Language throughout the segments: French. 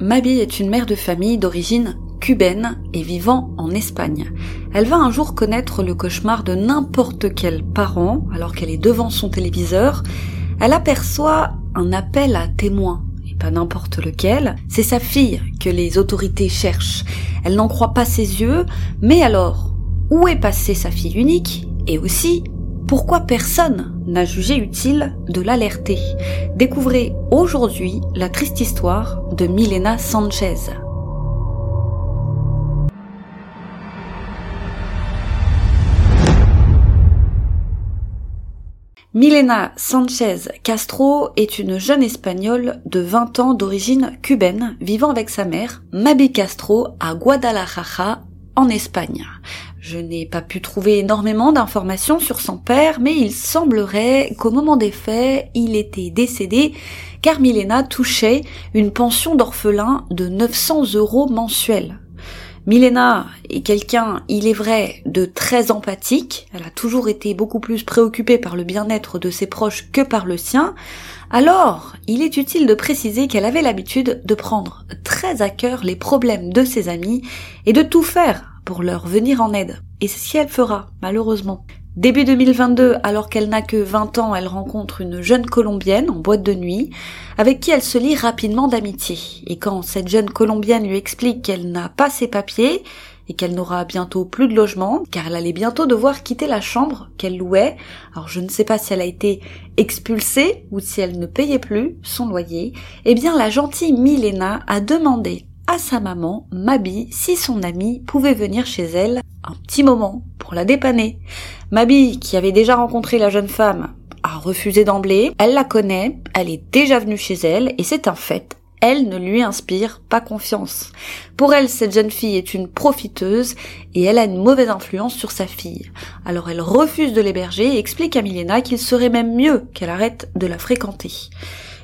Mabi est une mère de famille d'origine cubaine et vivant en Espagne. Elle va un jour connaître le cauchemar de n'importe quel parent alors qu'elle est devant son téléviseur. Elle aperçoit un appel à témoins et pas n'importe lequel. C'est sa fille que les autorités cherchent. Elle n'en croit pas ses yeux, mais alors, où est passée sa fille unique? Et aussi, pourquoi personne n'a jugé utile de l'alerter? Découvrez aujourd'hui la triste histoire de Milena Sanchez. Milena Sanchez Castro est une jeune espagnole de 20 ans d'origine cubaine vivant avec sa mère, Mabi Castro, à Guadalajara, en Espagne. Je n'ai pas pu trouver énormément d'informations sur son père, mais il semblerait qu'au moment des faits, il était décédé car Milena touchait une pension d'orphelin de 900 euros mensuels. Milena est quelqu'un, il est vrai, de très empathique. Elle a toujours été beaucoup plus préoccupée par le bien-être de ses proches que par le sien. Alors, il est utile de préciser qu'elle avait l'habitude de prendre très à cœur les problèmes de ses amis et de tout faire pour leur venir en aide. Et c'est ce qu'elle fera, malheureusement. Début 2022, alors qu'elle n'a que 20 ans, elle rencontre une jeune colombienne en boîte de nuit, avec qui elle se lie rapidement d'amitié. Et quand cette jeune colombienne lui explique qu'elle n'a pas ses papiers, et qu'elle n'aura bientôt plus de logement, car elle allait bientôt devoir quitter la chambre qu'elle louait. Alors je ne sais pas si elle a été expulsée ou si elle ne payait plus son loyer. Eh bien la gentille Milena a demandé à sa maman, Mabi, si son amie pouvait venir chez elle un petit moment pour la dépanner. Mabi, qui avait déjà rencontré la jeune femme, a refusé d'emblée. Elle la connaît, elle est déjà venue chez elle et c'est un fait. Elle ne lui inspire pas confiance. Pour elle, cette jeune fille est une profiteuse et elle a une mauvaise influence sur sa fille. Alors elle refuse de l'héberger et explique à Milena qu'il serait même mieux qu'elle arrête de la fréquenter.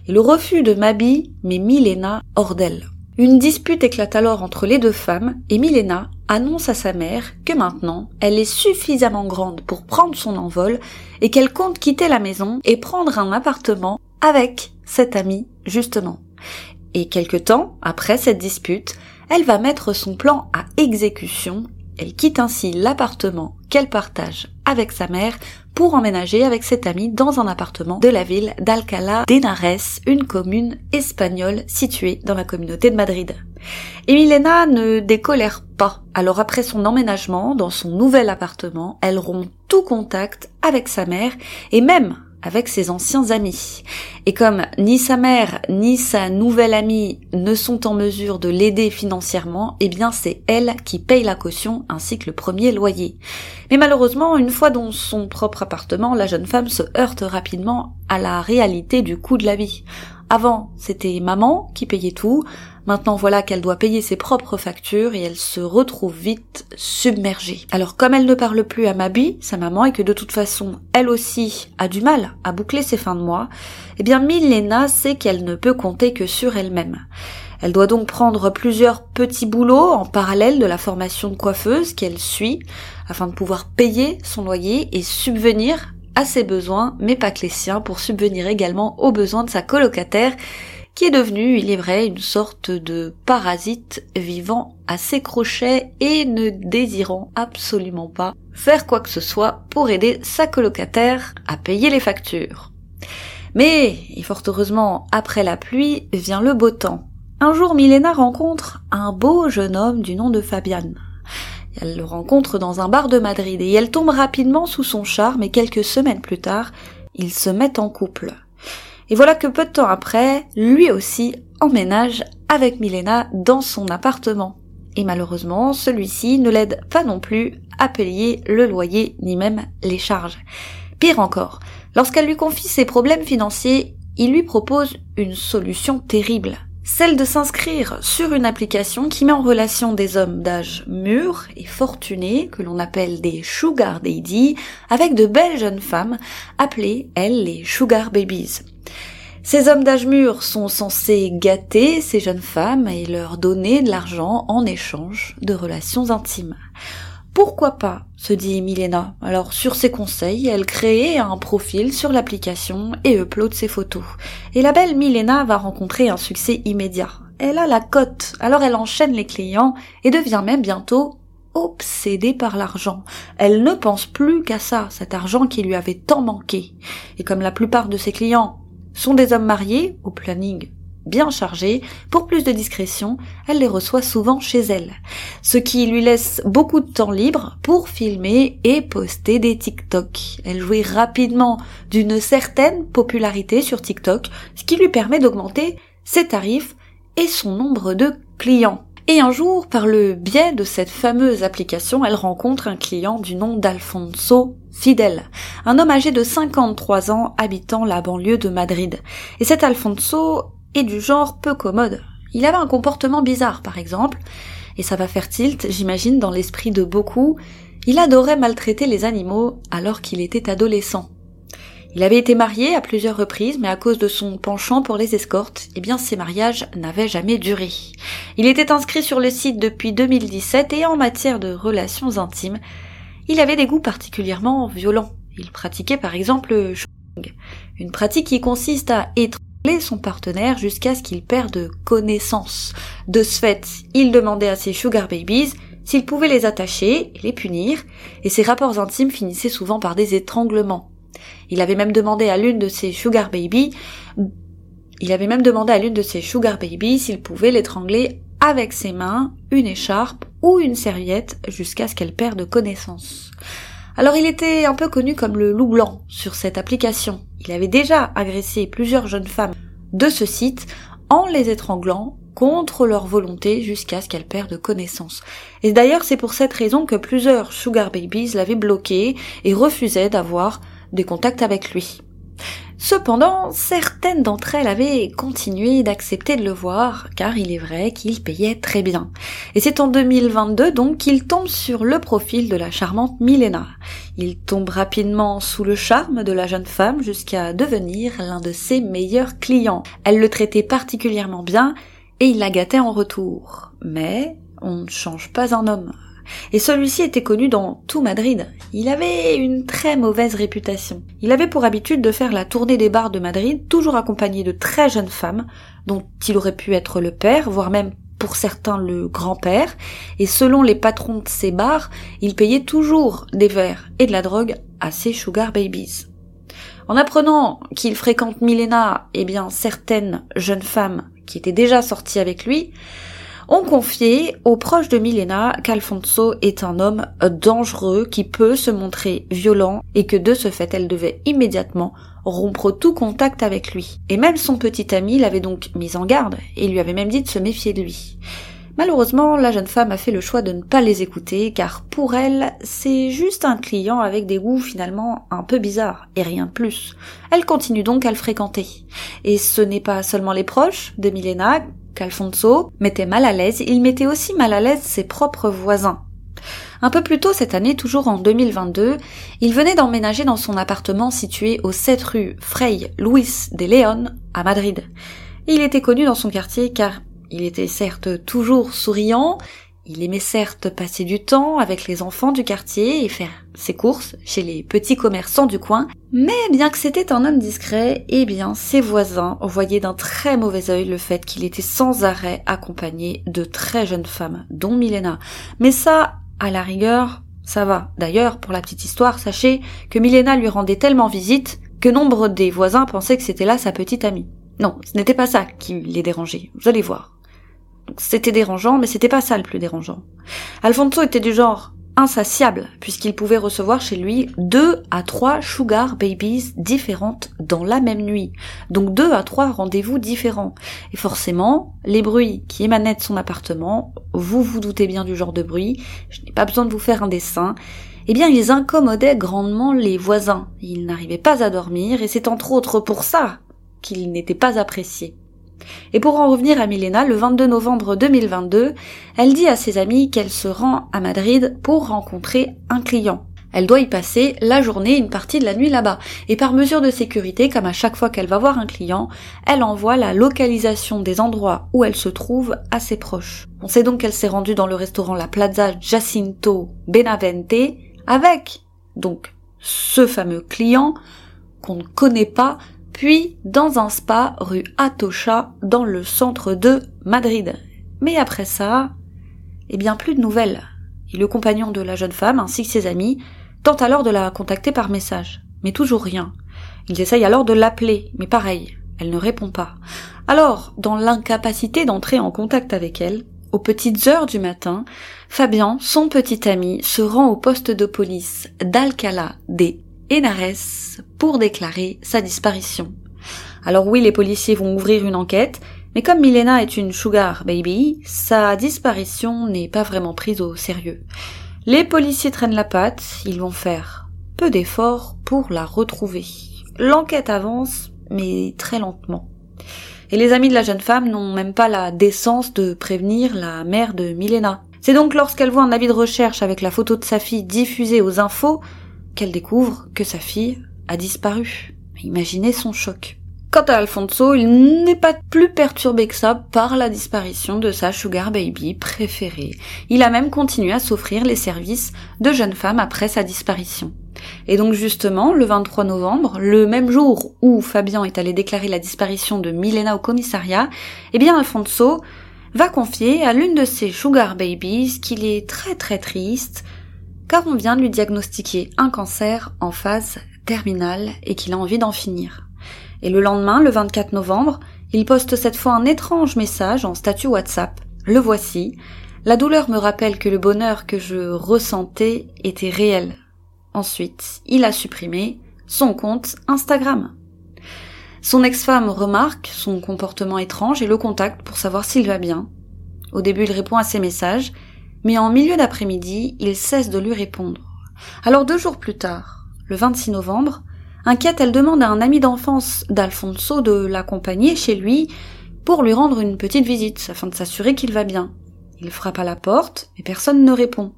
Et le refus de Mabi met Milena hors d'elle. Une dispute éclate alors entre les deux femmes et Milena annonce à sa mère que maintenant elle est suffisamment grande pour prendre son envol et qu'elle compte quitter la maison et prendre un appartement avec cette amie justement. Et quelque temps après cette dispute, elle va mettre son plan à exécution elle quitte ainsi l'appartement qu'elle partage avec sa mère pour emménager avec cette amie dans un appartement de la ville d'Alcalá de Henares, une commune espagnole située dans la communauté de Madrid. Et Milena ne décolère pas. Alors après son emménagement dans son nouvel appartement, elle rompt tout contact avec sa mère et même avec ses anciens amis. Et comme ni sa mère ni sa nouvelle amie ne sont en mesure de l'aider financièrement, eh bien c'est elle qui paye la caution ainsi que le premier loyer. Mais malheureusement, une fois dans son propre appartement, la jeune femme se heurte rapidement à la réalité du coût de la vie. Avant, c'était maman qui payait tout, Maintenant voilà qu'elle doit payer ses propres factures et elle se retrouve vite submergée. Alors comme elle ne parle plus à Mabi, sa maman, et que de toute façon elle aussi a du mal à boucler ses fins de mois, eh bien Milena sait qu'elle ne peut compter que sur elle-même. Elle doit donc prendre plusieurs petits boulots en parallèle de la formation de coiffeuse qu'elle suit afin de pouvoir payer son loyer et subvenir à ses besoins, mais pas que les siens, pour subvenir également aux besoins de sa colocataire qui est devenu, il est vrai, une sorte de parasite vivant à ses crochets et ne désirant absolument pas faire quoi que ce soit pour aider sa colocataire à payer les factures. Mais, et fort heureusement, après la pluie vient le beau temps. Un jour, Milena rencontre un beau jeune homme du nom de Fabian. Elle le rencontre dans un bar de Madrid et elle tombe rapidement sous son charme et quelques semaines plus tard, ils se mettent en couple. Et voilà que peu de temps après, lui aussi emménage avec Milena dans son appartement. Et malheureusement, celui-ci ne l'aide pas non plus à payer le loyer ni même les charges. Pire encore, lorsqu'elle lui confie ses problèmes financiers, il lui propose une solution terrible. Celle de s'inscrire sur une application qui met en relation des hommes d'âge mûr et fortunés, que l'on appelle des sugar daddy, avec de belles jeunes femmes, appelées, elles, les sugar babies. Ces hommes d'âge mûr sont censés gâter ces jeunes femmes et leur donner de l'argent en échange de relations intimes. Pourquoi pas se dit Milena. Alors sur ses conseils, elle crée un profil sur l'application et upload ses photos. Et la belle Milena va rencontrer un succès immédiat. elle a la cote, alors elle enchaîne les clients et devient même bientôt obsédée par l'argent. Elle ne pense plus qu'à ça, cet argent qui lui avait tant manqué. Et comme la plupart de ses clients sont des hommes mariés, au planning bien chargé, pour plus de discrétion, elle les reçoit souvent chez elle. Ce qui lui laisse beaucoup de temps libre pour filmer et poster des TikTok. Elle jouit rapidement d'une certaine popularité sur TikTok, ce qui lui permet d'augmenter ses tarifs et son nombre de clients. Et un jour, par le biais de cette fameuse application, elle rencontre un client du nom d'Alfonso Fidel, un homme âgé de 53 ans habitant la banlieue de Madrid. Et cet Alfonso est du genre peu commode. Il avait un comportement bizarre, par exemple, et ça va faire tilt, j'imagine, dans l'esprit de beaucoup. Il adorait maltraiter les animaux alors qu'il était adolescent. Il avait été marié à plusieurs reprises, mais à cause de son penchant pour les escortes, eh bien ses mariages n'avaient jamais duré. Il était inscrit sur le site depuis 2017 et en matière de relations intimes, il avait des goûts particulièrement violents. Il pratiquait par exemple le une pratique qui consiste à étrangler son partenaire jusqu'à ce qu'il perde connaissance. De ce fait, il demandait à ses sugar babies s'il pouvait les attacher et les punir, et ses rapports intimes finissaient souvent par des étranglements. Il avait même demandé à l'une de ses sugar baby, il avait même demandé à l'une de ses sugar baby s'il pouvait l'étrangler avec ses mains, une écharpe ou une serviette jusqu'à ce qu'elle perde connaissance. Alors il était un peu connu comme le loup blanc sur cette application. Il avait déjà agressé plusieurs jeunes femmes de ce site en les étranglant contre leur volonté jusqu'à ce qu'elles perdent connaissance. Et d'ailleurs c'est pour cette raison que plusieurs sugar babies l'avaient bloqué et refusaient d'avoir des contacts avec lui. Cependant, certaines d'entre elles avaient continué d'accepter de le voir, car il est vrai qu'il payait très bien. Et c'est en 2022 donc qu'il tombe sur le profil de la charmante Milena. Il tombe rapidement sous le charme de la jeune femme jusqu'à devenir l'un de ses meilleurs clients. Elle le traitait particulièrement bien et il la gâtait en retour. Mais on ne change pas un homme. Et celui-ci était connu dans tout Madrid. Il avait une très mauvaise réputation. Il avait pour habitude de faire la tournée des bars de Madrid, toujours accompagné de très jeunes femmes, dont il aurait pu être le père, voire même pour certains le grand-père, et selon les patrons de ces bars, il payait toujours des verres et de la drogue à ses sugar babies. En apprenant qu'il fréquente Milena, eh bien certaines jeunes femmes qui étaient déjà sorties avec lui, ont confié aux proches de Milena qu'Alfonso est un homme dangereux qui peut se montrer violent et que de ce fait elle devait immédiatement rompre tout contact avec lui. Et même son petit ami l'avait donc mis en garde et lui avait même dit de se méfier de lui. Malheureusement, la jeune femme a fait le choix de ne pas les écouter car pour elle, c'est juste un client avec des goûts finalement un peu bizarres et rien de plus. Elle continue donc à le fréquenter. Et ce n'est pas seulement les proches de Milena qu'Alfonso mettait mal à l'aise, il mettait aussi mal à l'aise ses propres voisins. Un peu plus tôt cette année, toujours en 2022, il venait d'emménager dans son appartement situé au 7 rue Frei Luis de León à Madrid. Il était connu dans son quartier car il était certes toujours souriant, il aimait certes passer du temps avec les enfants du quartier et faire ses courses chez les petits commerçants du coin, mais bien que c'était un homme discret, eh bien ses voisins voyaient d'un très mauvais œil le fait qu'il était sans arrêt accompagné de très jeunes femmes, dont Milena. Mais ça, à la rigueur, ça va. D'ailleurs, pour la petite histoire, sachez que Milena lui rendait tellement visite que nombre des voisins pensaient que c'était là sa petite amie. Non, ce n'était pas ça qui les dérangeait, vous allez voir. C'était dérangeant, mais c'était pas ça le plus dérangeant. Alfonso était du genre insatiable, puisqu'il pouvait recevoir chez lui deux à trois sugar babies différentes dans la même nuit. Donc deux à trois rendez-vous différents. Et forcément, les bruits qui émanaient de son appartement, vous vous doutez bien du genre de bruit, je n'ai pas besoin de vous faire un dessin, eh bien ils incommodaient grandement les voisins. Ils n'arrivaient pas à dormir, et c'est entre autres pour ça qu'ils n'étaient pas appréciés. Et pour en revenir à Milena, le 22 novembre 2022, elle dit à ses amis qu'elle se rend à Madrid pour rencontrer un client. Elle doit y passer la journée, une partie de la nuit là-bas. Et par mesure de sécurité, comme à chaque fois qu'elle va voir un client, elle envoie la localisation des endroits où elle se trouve à ses proches. On sait donc qu'elle s'est rendue dans le restaurant La Plaza Jacinto Benavente avec, donc, ce fameux client qu'on ne connaît pas puis dans un spa rue Atocha dans le centre de Madrid. Mais après ça, eh bien plus de nouvelles. Et le compagnon de la jeune femme ainsi que ses amis tentent alors de la contacter par message. Mais toujours rien. Ils essayent alors de l'appeler, mais pareil, elle ne répond pas. Alors, dans l'incapacité d'entrer en contact avec elle, aux petites heures du matin, Fabien, son petit ami, se rend au poste de police d'Alcala des Henares pour déclarer sa disparition. Alors oui, les policiers vont ouvrir une enquête, mais comme Milena est une sugar baby, sa disparition n'est pas vraiment prise au sérieux. Les policiers traînent la patte, ils vont faire peu d'efforts pour la retrouver. L'enquête avance, mais très lentement. Et les amis de la jeune femme n'ont même pas la décence de prévenir la mère de Milena. C'est donc lorsqu'elle voit un avis de recherche avec la photo de sa fille diffusée aux infos qu'elle découvre que sa fille a disparu. Imaginez son choc. Quant à Alfonso, il n'est pas plus perturbé que ça par la disparition de sa sugar baby préférée. Il a même continué à s'offrir les services de jeune femme après sa disparition. Et donc justement, le 23 novembre, le même jour où Fabien est allé déclarer la disparition de Milena au commissariat, eh bien Alfonso va confier à l'une de ses sugar babies qu'il est très très triste car on vient de lui diagnostiquer un cancer en phase terminale et qu'il a envie d'en finir. Et le lendemain, le 24 novembre, il poste cette fois un étrange message en statut WhatsApp. Le voici. La douleur me rappelle que le bonheur que je ressentais était réel. Ensuite, il a supprimé son compte Instagram. Son ex-femme remarque son comportement étrange et le contacte pour savoir s'il va bien. Au début, il répond à ses messages, mais en milieu d'après-midi, il cesse de lui répondre. Alors deux jours plus tard, le 26 novembre, Inquiète, elle demande à un ami d'enfance d'Alfonso de l'accompagner chez lui pour lui rendre une petite visite afin de s'assurer qu'il va bien. Il frappe à la porte, mais personne ne répond.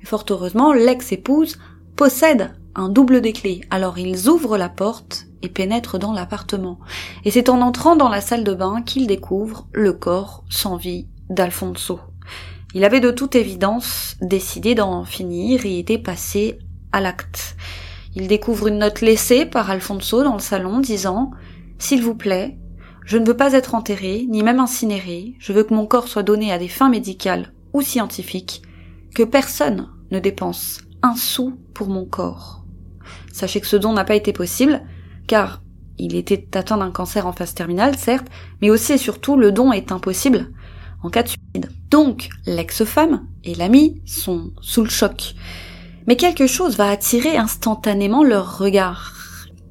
Mais fort heureusement, l'ex-épouse possède un double des clés. Alors ils ouvrent la porte et pénètrent dans l'appartement. Et c'est en entrant dans la salle de bain qu'ils découvrent le corps sans vie d'Alfonso. Il avait de toute évidence décidé d'en finir et était passé à l'acte. Il découvre une note laissée par Alfonso dans le salon disant S'il vous plaît, je ne veux pas être enterré, ni même incinéré, je veux que mon corps soit donné à des fins médicales ou scientifiques, que personne ne dépense un sou pour mon corps. Sachez que ce don n'a pas été possible, car il était atteint d'un cancer en phase terminale, certes, mais aussi et surtout le don est impossible en cas de suicide. Donc, l'ex-femme et l'ami sont sous le choc mais quelque chose va attirer instantanément leur regard.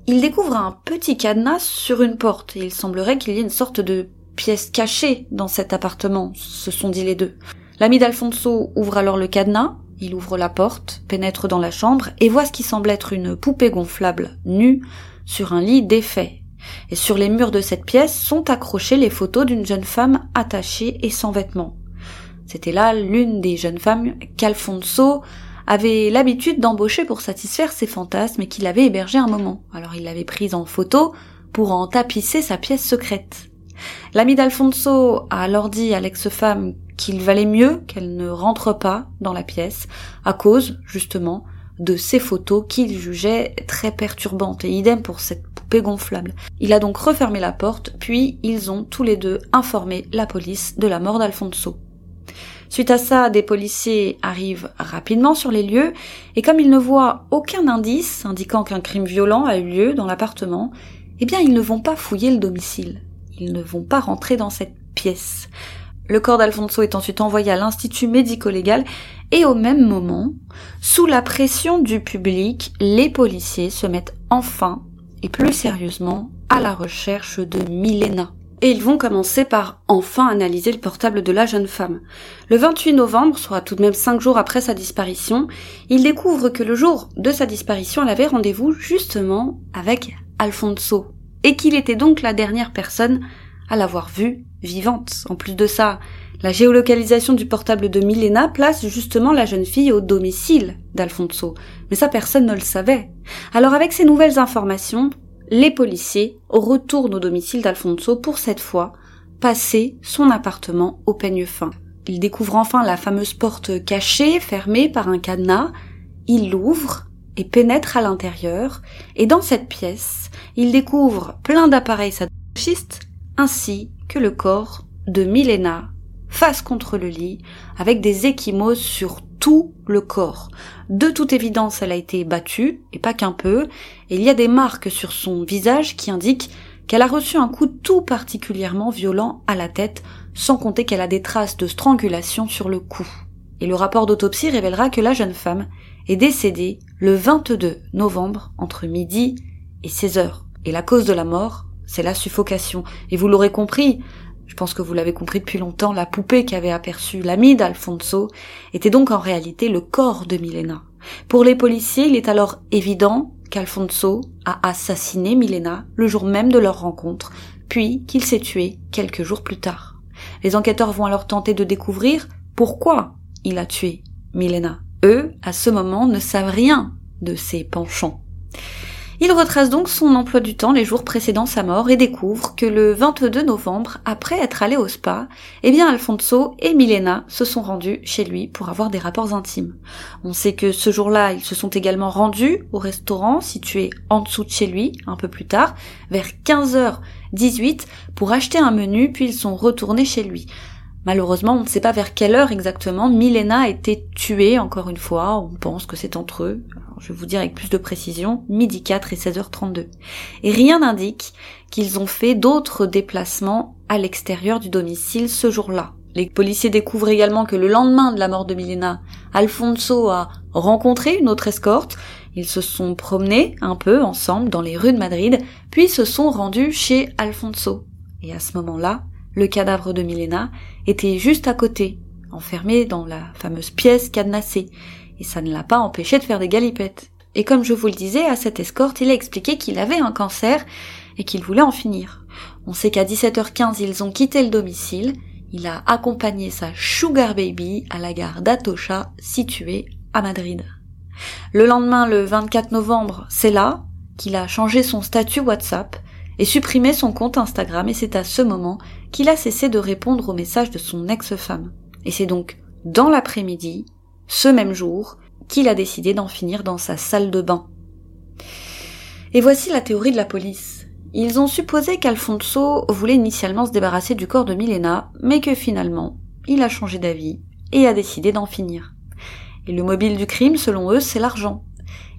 Ils découvrent un petit cadenas sur une porte, et il semblerait qu'il y ait une sorte de pièce cachée dans cet appartement, se sont dit les deux. L'ami d'Alfonso ouvre alors le cadenas, il ouvre la porte, pénètre dans la chambre, et voit ce qui semble être une poupée gonflable, nue, sur un lit défait. Et sur les murs de cette pièce sont accrochées les photos d'une jeune femme attachée et sans vêtements. C'était là l'une des jeunes femmes qu'Alfonso avait l'habitude d'embaucher pour satisfaire ses fantasmes et qu'il avait hébergé un moment. Alors il l'avait prise en photo pour en tapisser sa pièce secrète. L'ami d'Alfonso a alors dit à l'ex-femme qu'il valait mieux qu'elle ne rentre pas dans la pièce, à cause, justement, de ces photos qu'il jugeait très perturbantes, et idem pour cette poupée gonflable. Il a donc refermé la porte, puis ils ont tous les deux informé la police de la mort d'Alfonso. Suite à ça, des policiers arrivent rapidement sur les lieux et comme ils ne voient aucun indice indiquant qu'un crime violent a eu lieu dans l'appartement, eh bien ils ne vont pas fouiller le domicile. Ils ne vont pas rentrer dans cette pièce. Le corps d'Alfonso est ensuite envoyé à l'institut médico-légal et au même moment, sous la pression du public, les policiers se mettent enfin et plus sérieusement à la recherche de Milena et ils vont commencer par enfin analyser le portable de la jeune femme. Le 28 novembre, soit tout de même cinq jours après sa disparition, ils découvrent que le jour de sa disparition, elle avait rendez-vous justement avec Alfonso, et qu'il était donc la dernière personne à l'avoir vue vivante. En plus de ça, la géolocalisation du portable de Milena place justement la jeune fille au domicile d'Alfonso. Mais ça, personne ne le savait. Alors avec ces nouvelles informations, les policiers retournent au domicile d'Alfonso pour cette fois passer son appartement au peigne fin. Ils découvrent enfin la fameuse porte cachée, fermée par un cadenas. Ils l'ouvrent et pénètre à l'intérieur, et dans cette pièce, il découvre plein d'appareils sadomasochistes, ainsi que le corps de Milena, face contre le lit, avec des échymoses sur tout le corps. De toute évidence, elle a été battue, et pas qu'un peu, et il y a des marques sur son visage qui indiquent qu'elle a reçu un coup tout particulièrement violent à la tête, sans compter qu'elle a des traces de strangulation sur le cou. Et le rapport d'autopsie révélera que la jeune femme est décédée le 22 novembre entre midi et 16 heures. Et la cause de la mort, c'est la suffocation. Et vous l'aurez compris, je pense que vous l'avez compris depuis longtemps, la poupée qu'avait aperçue l'ami d'Alfonso était donc en réalité le corps de Milena. Pour les policiers, il est alors évident qu'Alfonso a assassiné Milena le jour même de leur rencontre, puis qu'il s'est tué quelques jours plus tard. Les enquêteurs vont alors tenter de découvrir pourquoi il a tué Milena. Eux, à ce moment, ne savent rien de ses penchants. Il retrace donc son emploi du temps les jours précédant sa mort et découvre que le 22 novembre, après être allé au spa, eh bien Alfonso et Milena se sont rendus chez lui pour avoir des rapports intimes. On sait que ce jour-là, ils se sont également rendus au restaurant situé en dessous de chez lui, un peu plus tard, vers 15h18, pour acheter un menu, puis ils sont retournés chez lui. Malheureusement, on ne sait pas vers quelle heure exactement Milena a été tuée, encore une fois, on pense que c'est entre eux, je vais vous dire avec plus de précision, midi 4 et 16h32. Et rien n'indique qu'ils ont fait d'autres déplacements à l'extérieur du domicile ce jour-là. Les policiers découvrent également que le lendemain de la mort de Milena, Alfonso a rencontré une autre escorte, ils se sont promenés un peu ensemble dans les rues de Madrid, puis se sont rendus chez Alfonso. Et à ce moment-là, le cadavre de Milena était juste à côté, enfermé dans la fameuse pièce cadenassée, et ça ne l'a pas empêché de faire des galipettes. Et comme je vous le disais, à cette escorte, il a expliqué qu'il avait un cancer et qu'il voulait en finir. On sait qu'à 17h15, ils ont quitté le domicile. Il a accompagné sa sugar baby à la gare d'Atocha, située à Madrid. Le lendemain, le 24 novembre, c'est là qu'il a changé son statut WhatsApp et supprimé son compte Instagram et c'est à ce moment qu'il a cessé de répondre aux messages de son ex-femme. Et c'est donc dans l'après-midi, ce même jour, qu'il a décidé d'en finir dans sa salle de bain. Et voici la théorie de la police. Ils ont supposé qu'Alfonso voulait initialement se débarrasser du corps de Milena, mais que finalement, il a changé d'avis et a décidé d'en finir. Et le mobile du crime, selon eux, c'est l'argent.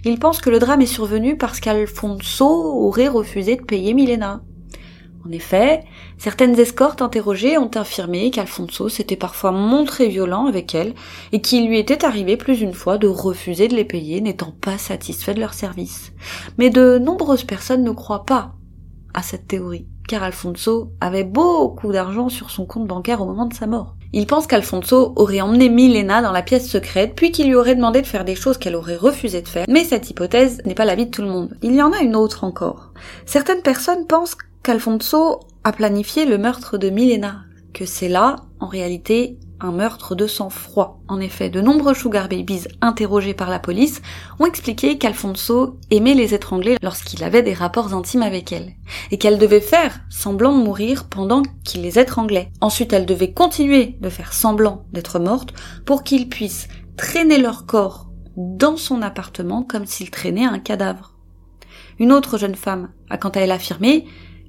Ils pensent que le drame est survenu parce qu'Alfonso aurait refusé de payer Milena. En effet, certaines escortes interrogées ont affirmé qu'Alfonso s'était parfois montré violent avec elles et qu'il lui était arrivé plus d'une fois de refuser de les payer n'étant pas satisfait de leur service. Mais de nombreuses personnes ne croient pas à cette théorie, car Alfonso avait beaucoup d'argent sur son compte bancaire au moment de sa mort. Il pense qu'Alfonso aurait emmené Milena dans la pièce secrète, puis qu'il lui aurait demandé de faire des choses qu'elle aurait refusé de faire. Mais cette hypothèse n'est pas l'avis de tout le monde. Il y en a une autre encore. Certaines personnes pensent qu'Alfonso a planifié le meurtre de Milena, que c'est là, en réalité, un meurtre de sang-froid. En effet, de nombreux sugar babies interrogés par la police ont expliqué qu'Alfonso aimait les étrangler lorsqu'il avait des rapports intimes avec elles, et qu'elle devait faire semblant de mourir pendant qu'il les étranglait. Ensuite, elle devait continuer de faire semblant d'être morte pour qu'il puisse traîner leur corps dans son appartement comme s'il traînait un cadavre. Une autre jeune femme a quant à elle affirmé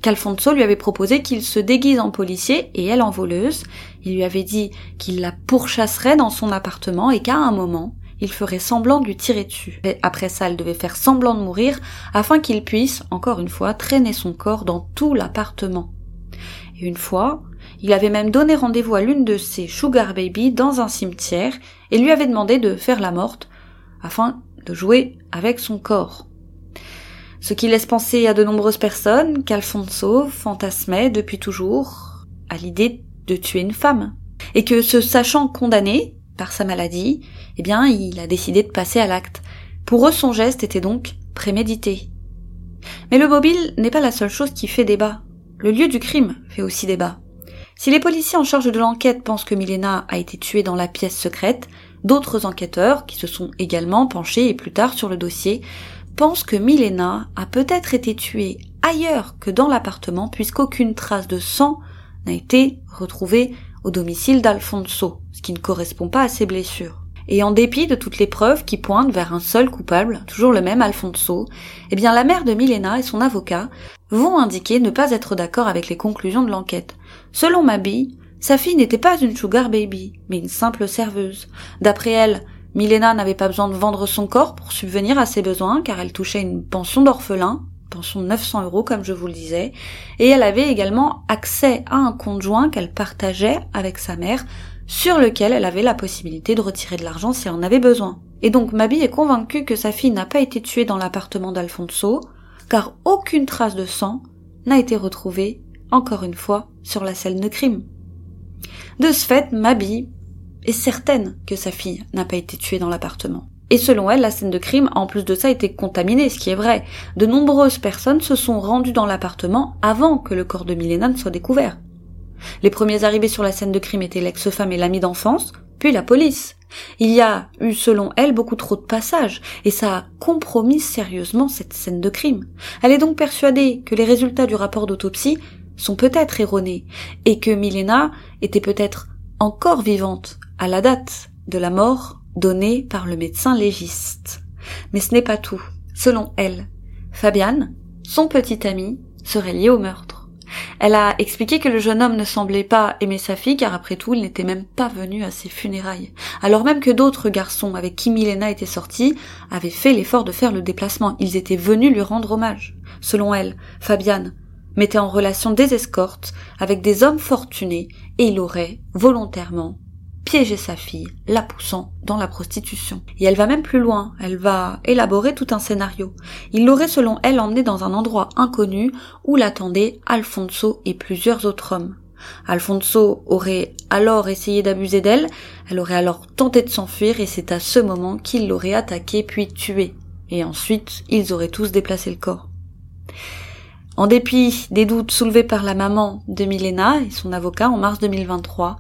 qu'Alfonso lui avait proposé qu'il se déguise en policier et elle en voleuse. Il lui avait dit qu'il la pourchasserait dans son appartement et qu'à un moment, il ferait semblant de lui tirer dessus. Après ça, elle devait faire semblant de mourir afin qu'il puisse, encore une fois, traîner son corps dans tout l'appartement. Et une fois, il avait même donné rendez-vous à l'une de ses sugar baby dans un cimetière et lui avait demandé de faire la morte afin de jouer avec son corps ce qui laisse penser à de nombreuses personnes qu'Alfonso fantasmait depuis toujours à l'idée de tuer une femme, et que se sachant condamné par sa maladie, eh bien il a décidé de passer à l'acte. Pour eux son geste était donc prémédité. Mais le mobile n'est pas la seule chose qui fait débat. Le lieu du crime fait aussi débat. Si les policiers en charge de l'enquête pensent que Milena a été tuée dans la pièce secrète, d'autres enquêteurs, qui se sont également penchés et plus tard sur le dossier, pense que Milena a peut-être été tuée ailleurs que dans l'appartement puisqu'aucune trace de sang n'a été retrouvée au domicile d'Alfonso, ce qui ne correspond pas à ses blessures. Et en dépit de toutes les preuves qui pointent vers un seul coupable, toujours le même Alfonso, eh bien la mère de Milena et son avocat vont indiquer ne pas être d'accord avec les conclusions de l'enquête. Selon Mabi, sa fille n'était pas une sugar baby, mais une simple serveuse. D'après elle, Milena n'avait pas besoin de vendre son corps pour subvenir à ses besoins car elle touchait une pension d'orphelin, pension de 900 euros comme je vous le disais, et elle avait également accès à un conjoint qu'elle partageait avec sa mère sur lequel elle avait la possibilité de retirer de l'argent si elle en avait besoin. Et donc Mabi est convaincue que sa fille n'a pas été tuée dans l'appartement d'Alfonso, car aucune trace de sang n'a été retrouvée, encore une fois, sur la scène de crime. De ce fait, Mabi est certaine que sa fille n'a pas été tuée dans l'appartement. Et selon elle, la scène de crime, en plus de ça, était contaminée, ce qui est vrai. De nombreuses personnes se sont rendues dans l'appartement avant que le corps de Milena ne soit découvert. Les premiers arrivés sur la scène de crime étaient l'ex-femme et l'ami d'enfance, puis la police. Il y a eu, selon elle, beaucoup trop de passages, et ça a compromis sérieusement cette scène de crime. Elle est donc persuadée que les résultats du rapport d'autopsie sont peut-être erronés, et que Milena était peut-être encore vivante à la date de la mort donnée par le médecin légiste. Mais ce n'est pas tout. Selon elle, Fabiane, son petit ami, serait lié au meurtre. Elle a expliqué que le jeune homme ne semblait pas aimer sa fille car après tout il n'était même pas venu à ses funérailles. Alors même que d'autres garçons avec qui Milena était sortie avaient fait l'effort de faire le déplacement, ils étaient venus lui rendre hommage. Selon elle, Fabiane mettait en relation des escortes avec des hommes fortunés et il aurait volontairement piéger sa fille, la poussant dans la prostitution. Et elle va même plus loin, elle va élaborer tout un scénario. Il l'aurait selon elle emmené dans un endroit inconnu où l'attendaient Alfonso et plusieurs autres hommes. Alfonso aurait alors essayé d'abuser d'elle, elle aurait alors tenté de s'enfuir et c'est à ce moment qu'il l'aurait attaquée puis tuée. Et ensuite, ils auraient tous déplacé le corps. En dépit des doutes soulevés par la maman de Milena et son avocat en mars 2023,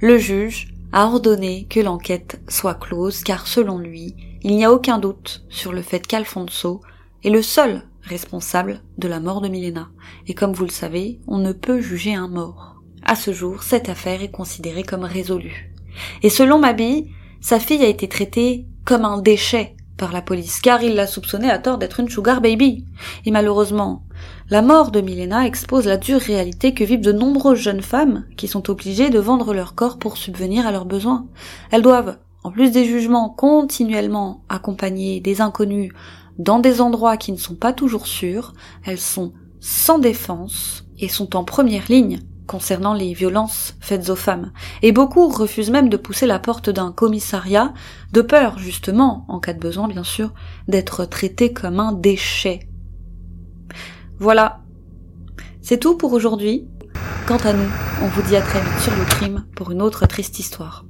le juge a ordonné que l'enquête soit close car selon lui, il n'y a aucun doute sur le fait qu'Alfonso est le seul responsable de la mort de Milena. Et comme vous le savez, on ne peut juger un mort. À ce jour, cette affaire est considérée comme résolue. Et selon Mabi, sa fille a été traitée comme un déchet par la police, car il l'a soupçonnée à tort d'être une sugar baby. Et malheureusement, la mort de Milena expose la dure réalité que vivent de nombreuses jeunes femmes qui sont obligées de vendre leur corps pour subvenir à leurs besoins. Elles doivent, en plus des jugements, continuellement accompagner des inconnus dans des endroits qui ne sont pas toujours sûrs, elles sont sans défense et sont en première ligne concernant les violences faites aux femmes. Et beaucoup refusent même de pousser la porte d'un commissariat, de peur, justement, en cas de besoin bien sûr, d'être traités comme un déchet. Voilà. C'est tout pour aujourd'hui. Quant à nous, on vous dit à très vite sur le crime pour une autre triste histoire.